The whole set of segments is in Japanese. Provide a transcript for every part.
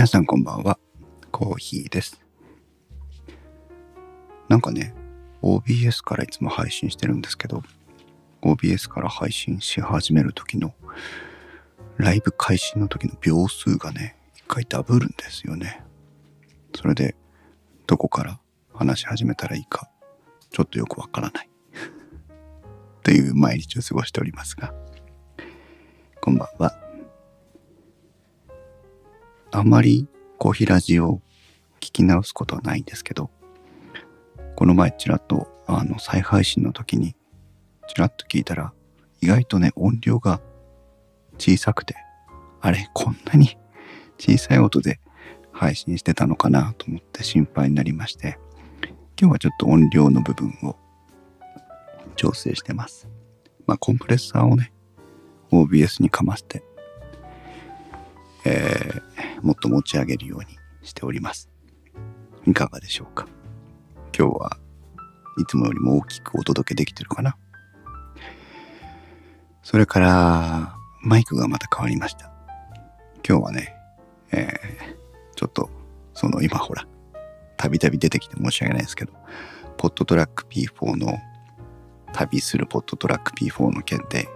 皆さんこんばんは。コーヒーです。なんかね、OBS からいつも配信してるんですけど、OBS から配信し始める時の、ライブ開始の時の秒数がね、一回ダブるんですよね。それで、どこから話し始めたらいいか、ちょっとよくわからない。という毎日を過ごしておりますが、こんばんは。あまりコーヒーラジオを聞き直すことはないんですけど、この前ちらっとあの再配信の時にちらっと聞いたら意外とね音量が小さくて、あれこんなに小さい音で配信してたのかなと思って心配になりまして、今日はちょっと音量の部分を調整してます。まあコンプレッサーをね、OBS にかまして、えーもっと持ち上げるようにしております。いかがでしょうか？今日はいつもよりも大きくお届けできてるかな？それから、マイクがまた変わりました。今日はね、えーちょっと、その今ほら、たびたび出てきて申し訳ないですけど、ポットトラック P4 の旅するポットトラック P4 の件で、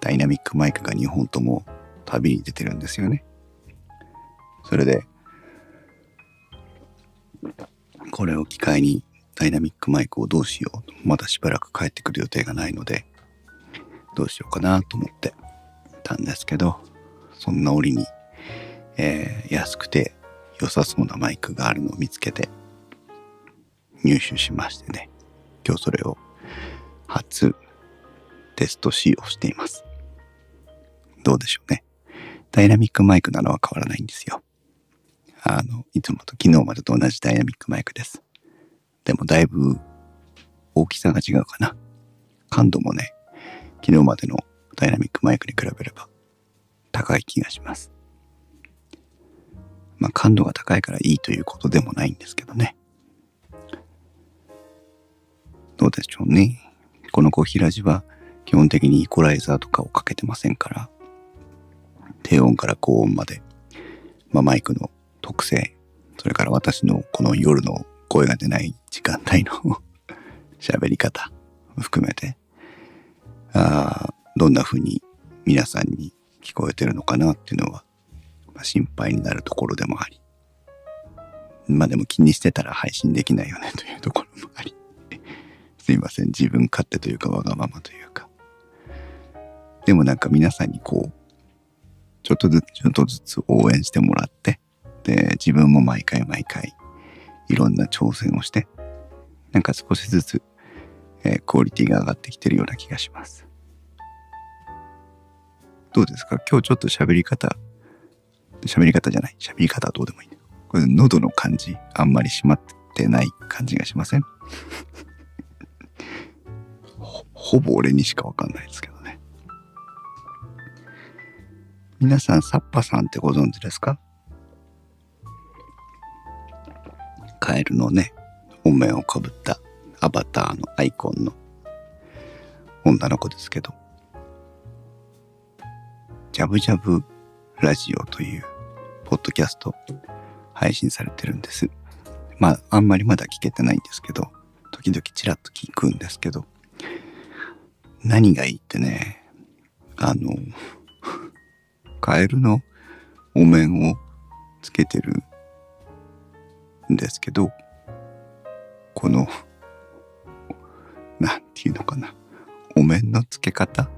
ダイナミックマイクが2本とも旅に出てるんですよね。それで、これを機会にダイナミックマイクをどうしよう。まだしばらく帰ってくる予定がないので、どうしようかなと思ってたんですけど、そんな折に、えー安くて良さそうなマイクがあるのを見つけて入手しましてね、今日それを初テスト使用しています。どうでしょうね。ダイナミックマイクなのは変わらないんですよ。あの、いつもと昨日までと同じダイナミックマイクです。でもだいぶ大きさが違うかな。感度もね、昨日までのダイナミックマイクに比べれば高い気がします。まあ感度が高いからいいということでもないんですけどね。どうでしょうね。このコーヒーラジは基本的にイコライザーとかをかけてませんから、低音から高音まで、まあ、マイクの特性、それから私のこの夜の声が出ない時間帯の 喋り方を含めて、あどんな風に皆さんに聞こえてるのかなっていうのは、まあ、心配になるところでもあり、まあでも気にしてたら配信できないよね というところもあり、すいません、自分勝手というかわがままというか。でもなんか皆さんにこう、ちょっとずつちょっとずつ応援してもらって、で、自分も毎回毎回いろんな挑戦をして、なんか少しずつ、えークオリティが上がってきてるような気がします。どうですか？今日ちょっと喋り方、喋り方じゃない、喋り方はどうでもいいね。これ喉の感じ、あんまり締まってない感じがしません？ほほぼ俺にしかわかんないですけどね。皆さん、サッパさんってご存知ですか？カエルのね、お面をかぶったアバターのアイコンの。女の子ですけど、ジャブジャブラジオというポッドキャスト配信されてるんです。まあ、あんまりまだ聞けてないんですけど、時々チラッと聞くんですけど、何がいいってね、あの、カエルの？お面をつけてるんですけど、この、なんていうのかな、お面の付け方？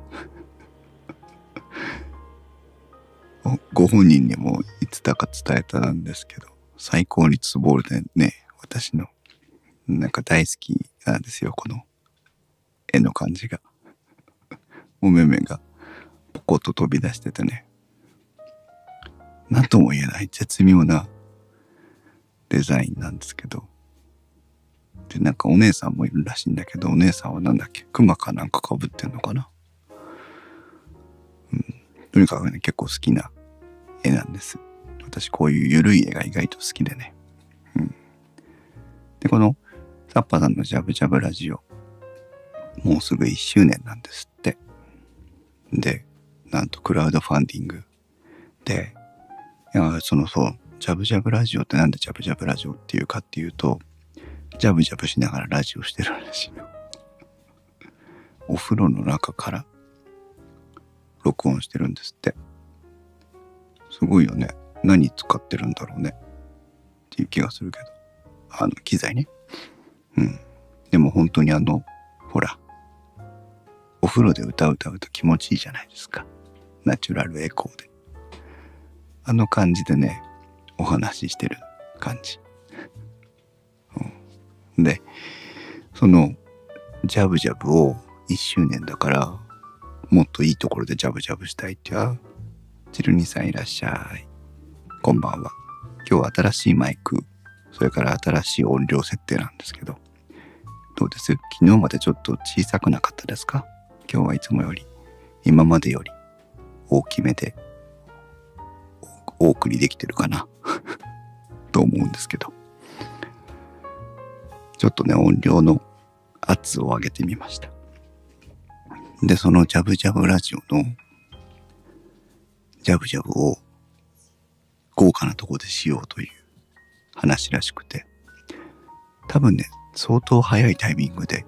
ご本人にもいつだか伝えたんですけど、最高にツボでね、私の、なんか大好きなんですよ、この絵の感じが。お目目がポコッと飛び出しててね。なんとも言えない絶妙なデザインなんですけど。で、なんかお姉さんもいるらしいんだけど、お姉さんはなんだっけ？熊かなんか被ってんのかな？うん。とにかくね、結構好きな絵なんです。私こういう緩い絵が意外と好きでね。うん。で、このサッパさんのジャブジャブラジオ、もうすぐ1周年なんですって。で、なんとクラウドファンディングで、いや、そのそう、ジャブジャブラジオってなんでジャブジャブラジオっていうかっていうと、ジャブジャブしながらラジオしてるらしいよ。お風呂の中から録音してるんですって。すごいよね。何使ってるんだろうね。っていう気がするけど。あの、機材ね。うん。でも本当にあの、ほら、お風呂で歌う歌うと気持ちいいじゃないですか。ナチュラルエコーで。あの感じでね、お話ししてる感じ。うん、で、その、ジャブジャブを1周年だから、もっといいところでジャブジャブしたいってあ、チルニさんいらっしゃい。こんばんは。今日は新しいマイク、それから新しい音量設定なんですけど、どうです？昨日までちょっと小さくなかったですか？今日はいつもより、今までより大きめで、お送りできてるかな？と思うんですけど。ちょっとね、音量の圧を上げてみました。で、そのジャブジャブラジオのジャブジャブを豪華なとこでしようという話らしくて、多分ね、相当早いタイミングで、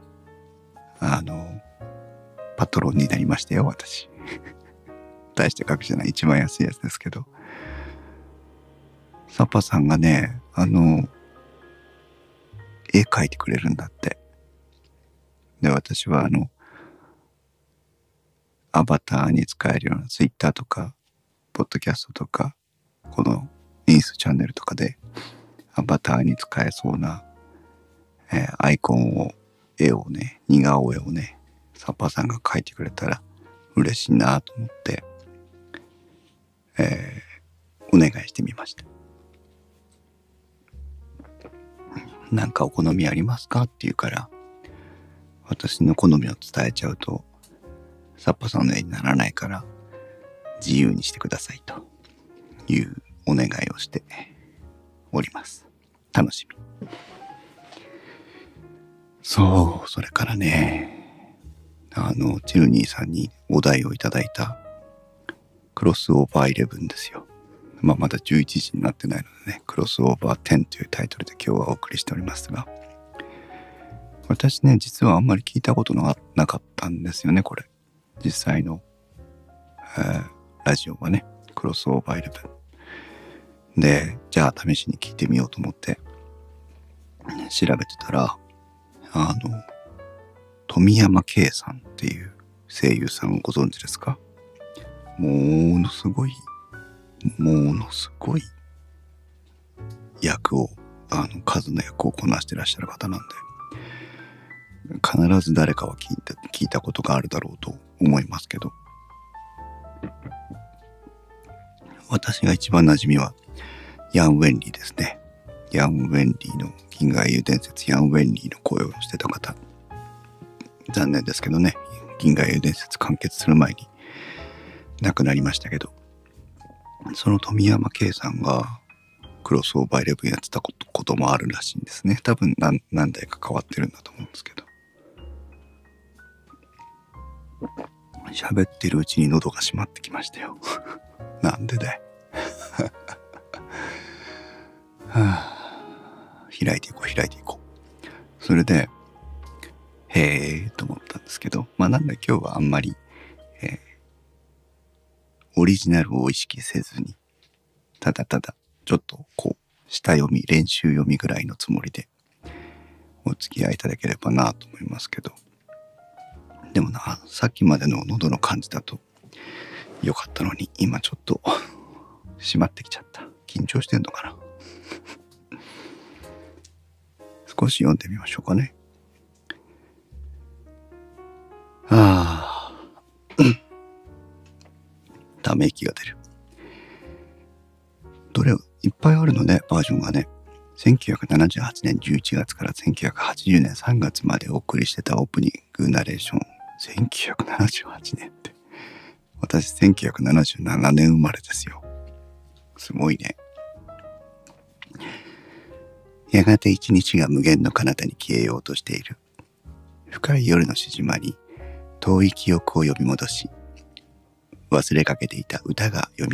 あの、パトロンになりましたよ、私。大して額じゃない、一番安いやつですけど。サパさんがね、あの、絵描いてくれるんだって。で、私はあの、アバターに使えるようなツイッターとか、ポッドキャストとか、このインスチャンネルとかで、アバターに使えそうな、えーアイコンを、絵をね、似顔絵をね、サッパさんが描いてくれたら嬉しいなと思って、えーお願いしてみました。なんかお好みありますか？って言うから、私の好みを伝えちゃうと、サッパさんの絵にならないから、自由にしてくださいというお願いをしております。楽しみ。そう、それからね、あの、チルニーさんにお題をいただいたクロスオーバー11ですよ。まあ、まだ11時になってないのでね、クロスオーバー10というタイトルで今日はお送りしておりますが、私ね、実はあんまり聞いたことのなかったんですよね、これ。実際の、えーラジオはね、クロスオーバー11。で、じゃあ試しに聞いてみようと思って、調べてたら、あの、富山圭さんっていう声優さんをご存知ですか？ものすごい、ものすごい役を、あの、数の役をこなしてらっしゃる方なんで、必ず誰かは聞いて、聞いたことがあるだろうと思いますけど、私が一番馴染みは、ヤン・ウェンリーですね。ヤン・ウェンリーの銀河英雄伝説、ヤン・ウェンリーの声をしてた方。残念ですけどね、銀河英雄伝説完結する前に亡くなりましたけど、その富山圭さんがクロスオーバー11やってたことこともあるらしいんですね。多分何何代か変わってるんだと思うんですけど。喋ってるうちに喉が閉まってきましたよ。なんでだよ。はあ、開いていこう、開いていこう。それで、へえと思ったんですけど、まあなんだ今日はあんまり、オリジナルを意識せずに、ただただ、ちょっとこう、下読み、練習読みぐらいのつもりで、お付き合いいただければなと思いますけど、でもな、さっきまでの喉の感じだと、よかったのに、今ちょっと、閉まってきちゃった。緊張してんのかな。少し読んでみましょうかね。ああ。ため息が出る。どれ、いっぱいあるのね、バージョンがね。1978年11月から1980年3月までお送りしてたオープニングナレーション。1978年って。私1977年生まれですよ。すごいね。やがて一日が無限の彼方に消えようとしている。深い夜の静まり、遠い記憶を呼び戻し、忘れかけていた歌が蘇る。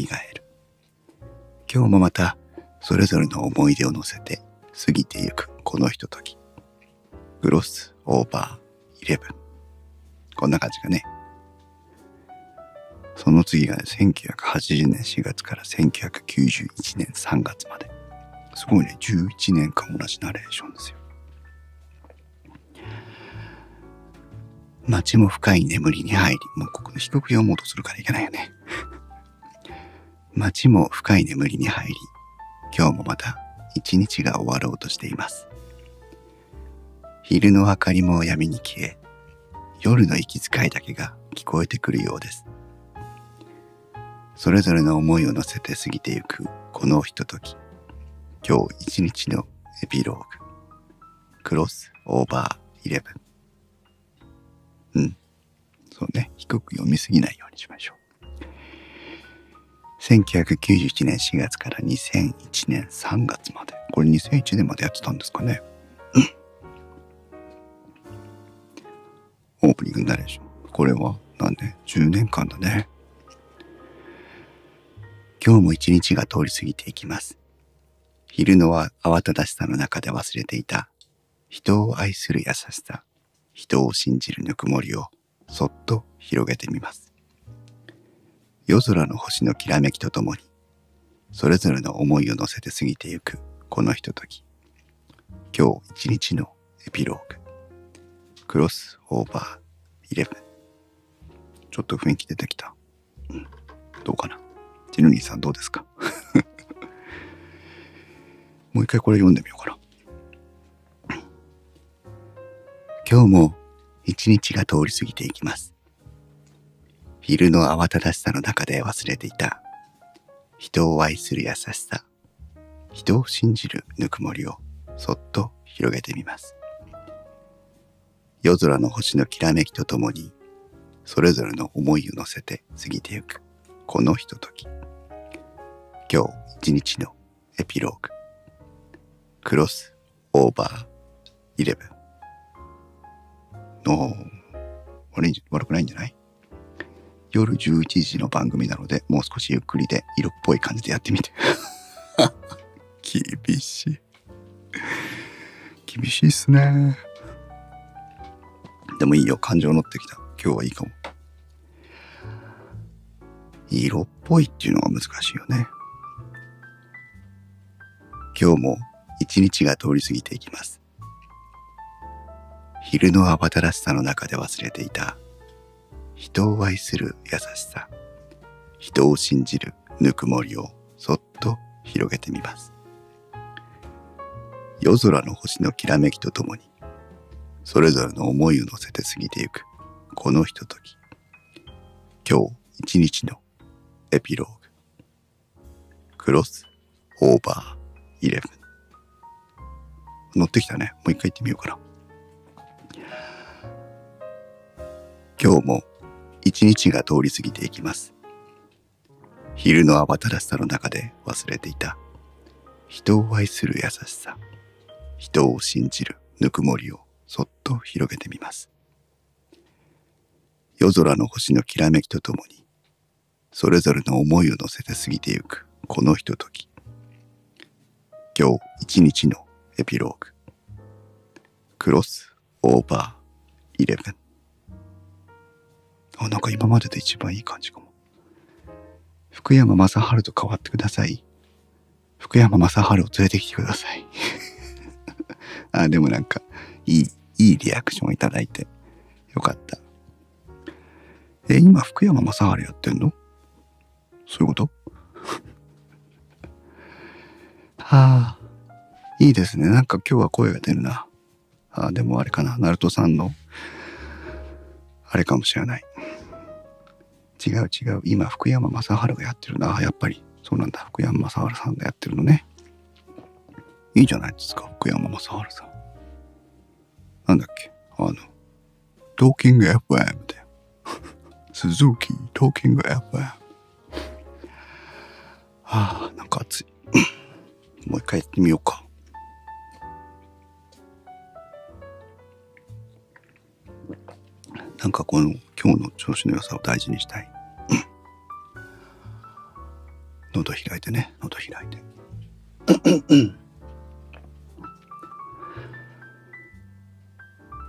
今日もまたそれぞれの思い出を乗せて過ぎてゆくこのひととき。グロスオーバーイレブン。こんな感じがね。その次がね、1980年4月から1991年3月まで。すごいね、11年間同じナレーションですよ。街も深い眠りに入り、もうここの低く読もうとするからいけないよね。街も深い眠りに入り、今日もまた一日が終わろうとしています。昼の明かりも闇に消え、夜の息遣いだけが聞こえてくるようです。それぞれの思いを乗せて過ぎてゆくこのひととき。今日一日のエピローグ。クロスオーバーイレブン。うん。そうね。低く読みすぎないようにしましょう。1991年4月から2001年3月まで。これ2001年までやってたんですかね。オープニングナレーション。これは何年 ?10 年間だね。今日も一日が通り過ぎていきます。昼のは慌ただしさの中で忘れていた人を愛する優しさ、人を信じるぬくもりをそっと広げてみます。夜空の星のきらめきとともに、それぞれの思いを乗せて過ぎてゆくこのひととき。今日一日のエピローグ。クロスオーバーイレブン。ちょっと雰囲気出てきた。うん。どうかな。ジヌニーさんどうですか？もう一回これ読んでみようかな。今日も一日が通り過ぎていきます。昼の慌ただしさの中で忘れていた人を愛する優しさ、人を信じるぬくもりをそっと広げてみます。夜空の星のきらめきとともにそれぞれの思いを乗せて過ぎてゆくこのひととき。今日一日のエピローグ。クロスオーバーイレブン。の悪い悪くないんじゃない？夜11時の番組なので、もう少しゆっくりで色っぽい感じでやってみて。厳しい。厳しいっすね。でもいいよ、感情乗ってきた。今日はいいかも。色っぽいっていうのが難しいよね。今日も一日が通り過ぎていきます。昼の慌ただしさの中で忘れていた人を愛する優しさ、人を信じるぬくもりをそっと広げてみます。夜空の星のきらめきとともに、それぞれの思いを乗せて過ぎてゆくこのひととき。今日一日のエピローグ。クロスオーバーイレブン。乗ってきたね。もう一回行ってみようかな。今日も一日が通り過ぎていきます。昼の慌ただしさの中で忘れていた人を愛する優しさ、人を信じるぬくもりをそっと広げてみます。夜空の星のきらめきとともに、それぞれの思いを乗せて過ぎてゆくこのひととき。今日一日のエピローグ。クロスオーバーイレブン。あ、なんか今までで一番いい感じかも。福山雅治と変わってください。福山雅治を連れてきてください。あ、でもなんか、いい、いいリアクションをいただいて、よかった。え、今福山雅治やってんの？そういうこと？は あ、いいですね。なんか今日は声が出るな。あでもあれかな。ナルトさんの、あれかもしれない。違う違う。今、福山雅治がやってるな。やっぱり。そうなんだ。福山雅治さんがやってるのね。いいじゃないですか。福山雅治さん。なんだっけ。あの、トーキング FM で。鈴木トーキング FM。はあ、なんか暑い。もう一回やってみようか。なんかこの今日の調子の良さを大事にしたい。喉開いてね、喉開いて。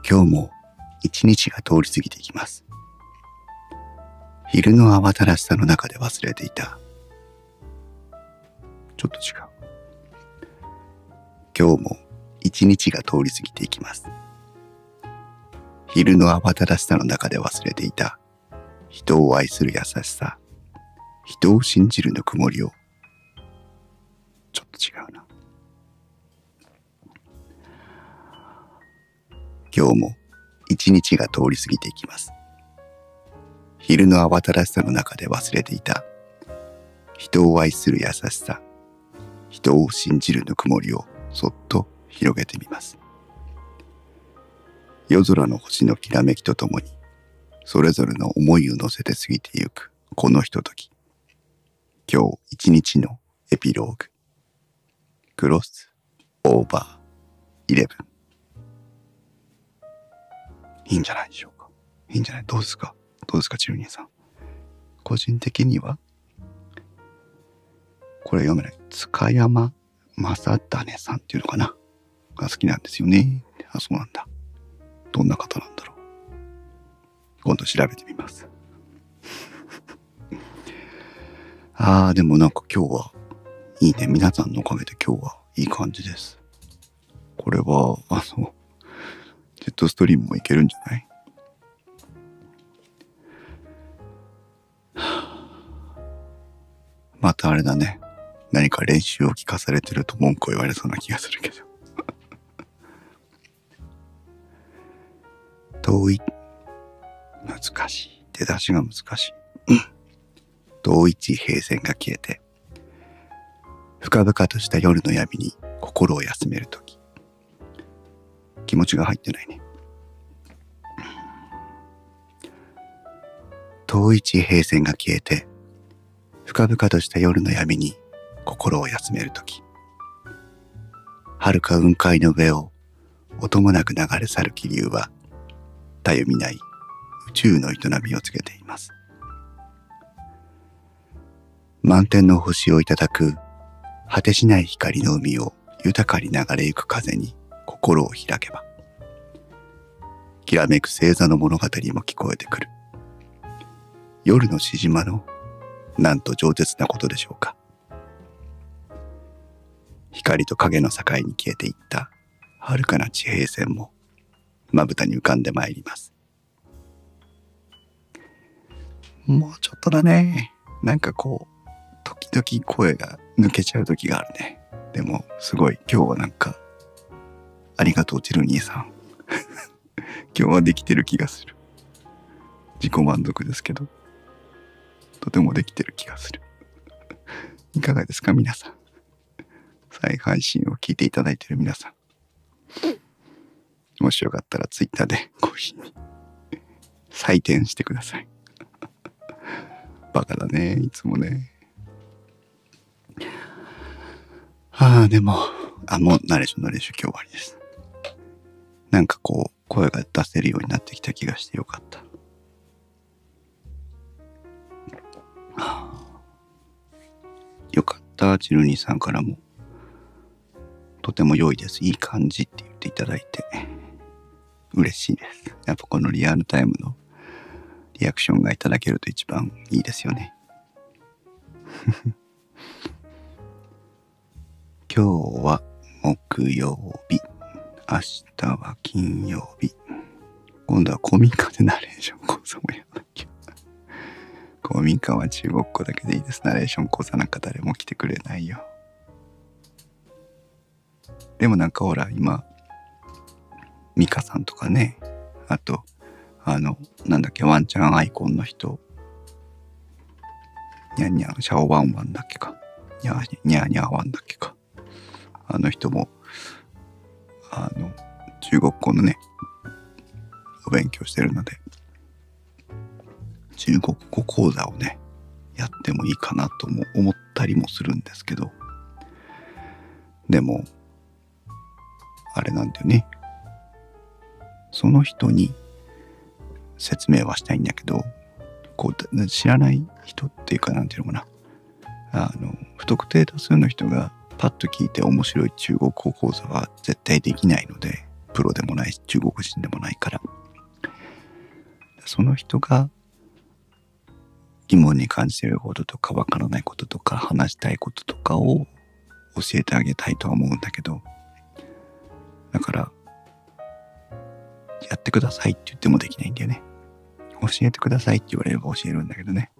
今日も一日が通り過ぎていきます。昼の慌ただしさの中で忘れていた。ちょっと違う。今日も一日が通り過ぎていきます。昼の慌ただしさの中で忘れていた。人を愛する優しさ。人を信じるぬくもりを。ちょっと違うな。今日も一日が通り過ぎていきます。昼の慌ただしさの中で忘れていた。人を愛する優しさ。人を信じるぬくもりをそっと広げてみます。夜空の星のきらめきとともに、それぞれの思いを乗せて過ぎてゆくこのひととき。今日一日のエピローグ。クロスオーバーイレブン。いいんじゃないでしょうか？いいんじゃない？どうですか？どうですか、チルニーさん。個人的には、これ読めない。塚山正種さんっていうのかな？が好きなんですよね。あ、そうなんだ。どんな方なんだろう？今度調べてみます。ああ、でもなんか今日はいいね。皆さんのおかげで今日はいい感じです。これは、あの、ジェットストリームもいけるんじゃない？またあれだね。何か練習を聞かされてると文句を言われそうな気がするけど。遠い。難しい。出だしが難しい。遠い地平線が消えて、深々とした夜の闇に心を休めるとき。気持ちが入ってないね。遠い地平線が消えて、深々とした夜の闇に心を休めるとき。遥か雲海の上を音もなく流れ去る気流は、たゆみない宇宙の営みを告げています。満天の星をいただく果てしない光の海を豊かに流れゆく風に心を開けば、きらめく星座の物語も聞こえてくる。夜のしじまのなんと饒舌なことでしょうか。光と影の境に消えていった遥かな地平線もまぶたに浮かんでまいります。もうちょっとだね。なんかこう、々声が抜けちゃう時があるね。でも、すごい、今日はなんか、ありがとう、チルニーさん。今日はできてる気がする。自己満足ですけど、とてもできてる気がする。いかがですか、皆さん。再配信を聞いていただいてる皆さん。もしよかったらツイッターでコーヒーに採点してください。バカだね、いつもね。ああ、でも、あ、もうナレーションナレーション今日終わりです。なんかこう、声が出せるようになってきた気がしてよかった。よかった、チルニーさんからも。とても良いです。いい感じって言っていただいて、嬉しいです。やっぱこのリアルタイムのリアクションがいただけると一番いいですよね。今日は木曜日。明日は金曜日。今度は古民家でナレーション講座もやらなきゃ。古民家は中国語だけでいいです。ナレーション講座なんか誰も来てくれないよ。でもなんかほら、今、ミカさんとかね、あと、あの、なんだっけ、ワンちゃんアイコンの人、にゃんにゃん、シャオワンワンだっけか。にゃーにゃにゃーワンだっけか。あの人も、あの、中国語のね、お勉強してるので、中国語講座をね、やってもいいかなとも思ったりもするんですけど、でも、あれなんだよね。その人に説明はしたいんだけど、こう、知らない人っていうかなんていうのかな。あの、不特定多数の人がパッと聞いて面白い中国語講座は絶対できないので、プロでもないし、中国人でもないから。その人が疑問に感じていることとかわからないこととか話したいこととかを教えてあげたいとは思うんだけど、だから、やってくださいって言ってもできないんだよね。教えてくださいって言われれば教えるんだけどね。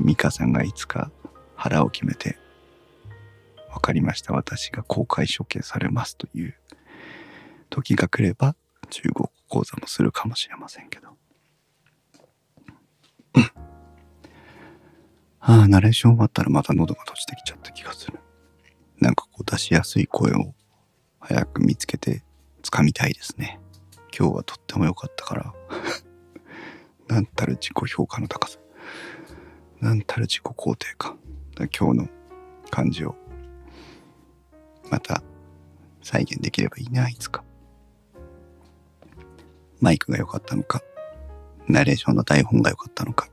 ミカさんがいつか腹を決めて、わかりました。私が公開処刑されますという時が来れば、中国講座もするかもしれませんけど。ああ、ナレーション終わったらまた喉が閉じてきちゃった気がする。なんかこう出しやすい声を早く見つけて掴みたいですね。今日はとっても良かったから。なんたる自己評価の高さ。なんたる自己肯定感。今日の感じをまた再現できればいいな、いつか。マイクが良かったのか、ナレーションの台本が良かったのか、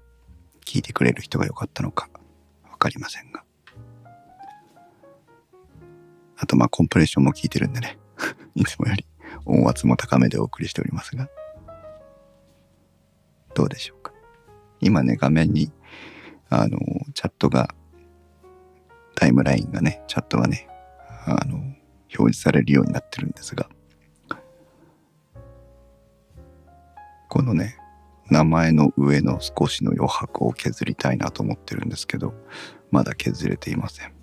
聞いてくれる人が良かったのか、わかりませんが。あと、まあ、コンプレッションも聞いてるんでね。いつもより音圧も高めでお送りしておりますが。どうでしょうか。今ね、画面に、あの、チャットが、タイムラインがね、チャットがね、あの、表示されるようになってるんですが、このね、名前の上の少しの余白を削りたいなと思ってるんですけど、まだ削れていません。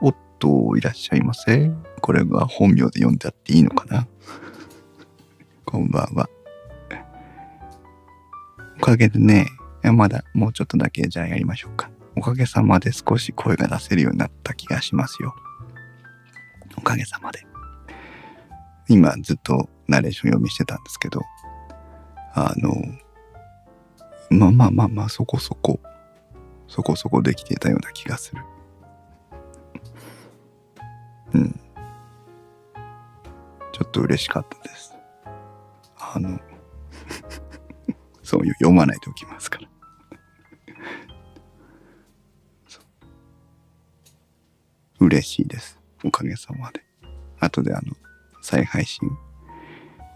おっと、いらっしゃいませ。これが本名で読んであっていいのかなこんばんは。おかげでね、まだもうちょっとだけじゃあやりましょうか。おかげさまで少し声が出せるようになった気がしますよ。かげさまで。今ずっとナレーション読みしてたんですけど、あの、まあまあまあまあ、そこそこ、そこそこできていたような気がする。うん。ちょっと嬉しかったです。あの、そういう読まないとおきますから。嬉しいです。おかげさまで。後であの、再配信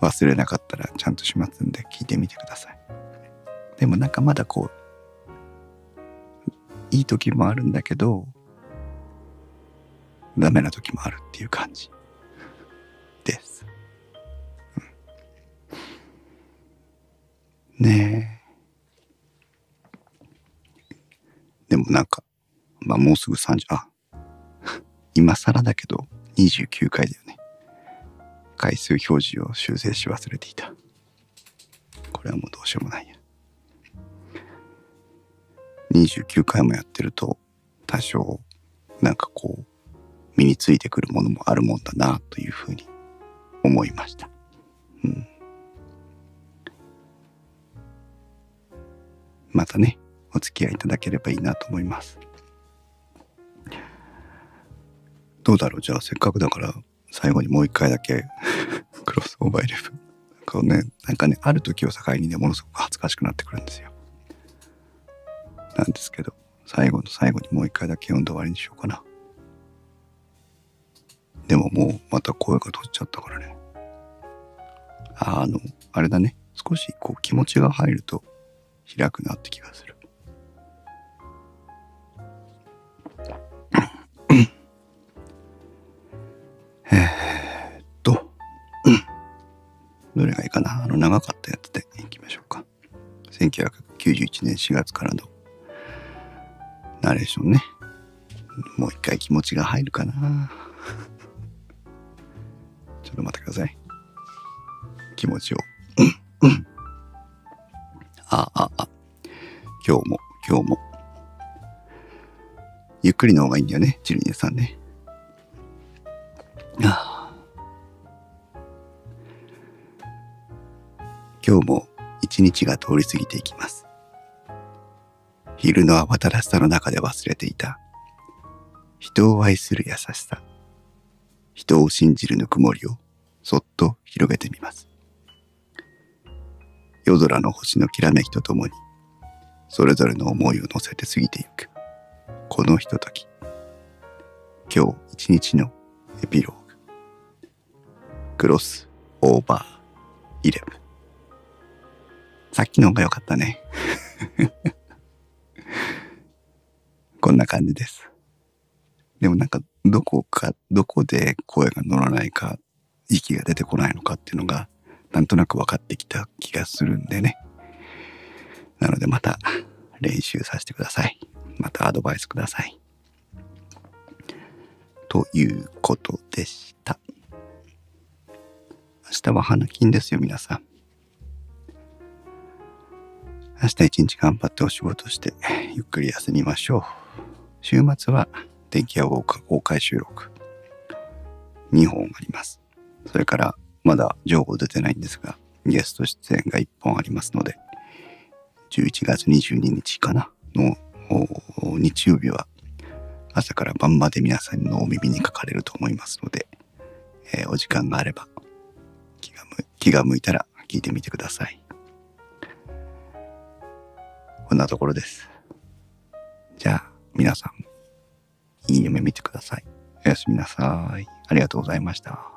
忘れなかったらちゃんとしますんで聞いてみてください。でもなんかまだこう、いい時もあるんだけど、ダメな時もあるっていう感じです。うん、ねえ。でもなんか、まあもうすぐ30、あ、今更だけど29回だよね。回数表示を修正し忘れていた。これはもうどうしようもないや。29回もやってると多少なんかこう身についてくるものもあるもんだなというふうに思いました。うん。またね、お付き合いいただければいいなと思います。どうだろう？じゃあせっかくだから最後にもう一回だけ クロスオーバーイレブン。こうね、なんかね、ある時を境にね、ものすごく恥ずかしくなってくるんですよ。なんですけど、最後の最後にもう一回だけ読んで終わりにしようかな。でももうまた声が取っちゃったからね。ああの、あれだね。少しこう気持ちが入ると開くなって気がする。どれがいいかな？あの長かったやつでいきましょうか。1991年4月からのナレーションね。もう一回気持ちが入るかなちょっと待ってください。気持ちを。あ、あ、あ。今日も、今日も。ゆっくりの方がいいんだよね、チルニエさんね。日が通り過ぎていきます。昼の慌ただしさの中で忘れていた。人を愛する優しさ。人を信じるぬくもりをそっと広げてみます。夜空の星のきらめきとともに、それぞれの思いを乗せて過ぎてゆく。このひととき。今日一日のエピローグ。クロスオーバーイレブン。さっきの方が良かったね。こんな感じです。でもなんか、どこか、どこで声が乗らないか、息が出てこないのかっていうのが、なんとなく分かってきた気がするんでね。なのでまた練習させてください。またアドバイスください。ということでした。明日は花金ですよ、皆さん。明日一日頑張ってお仕事して、ゆっくり休みましょう。週末は電気屋ウォーカー公開収録。2本あります。それから、まだ情報出てないんですが、ゲスト出演が1本ありますので、11月22日かな？の日曜日は朝から晩まで皆さんのお耳にかかれると思いますので、えーお時間があれば気が向いたら聞いてみてください。こんなところです。じゃあ皆さんいい夢見てください。おやすみなさい。ありがとうございました。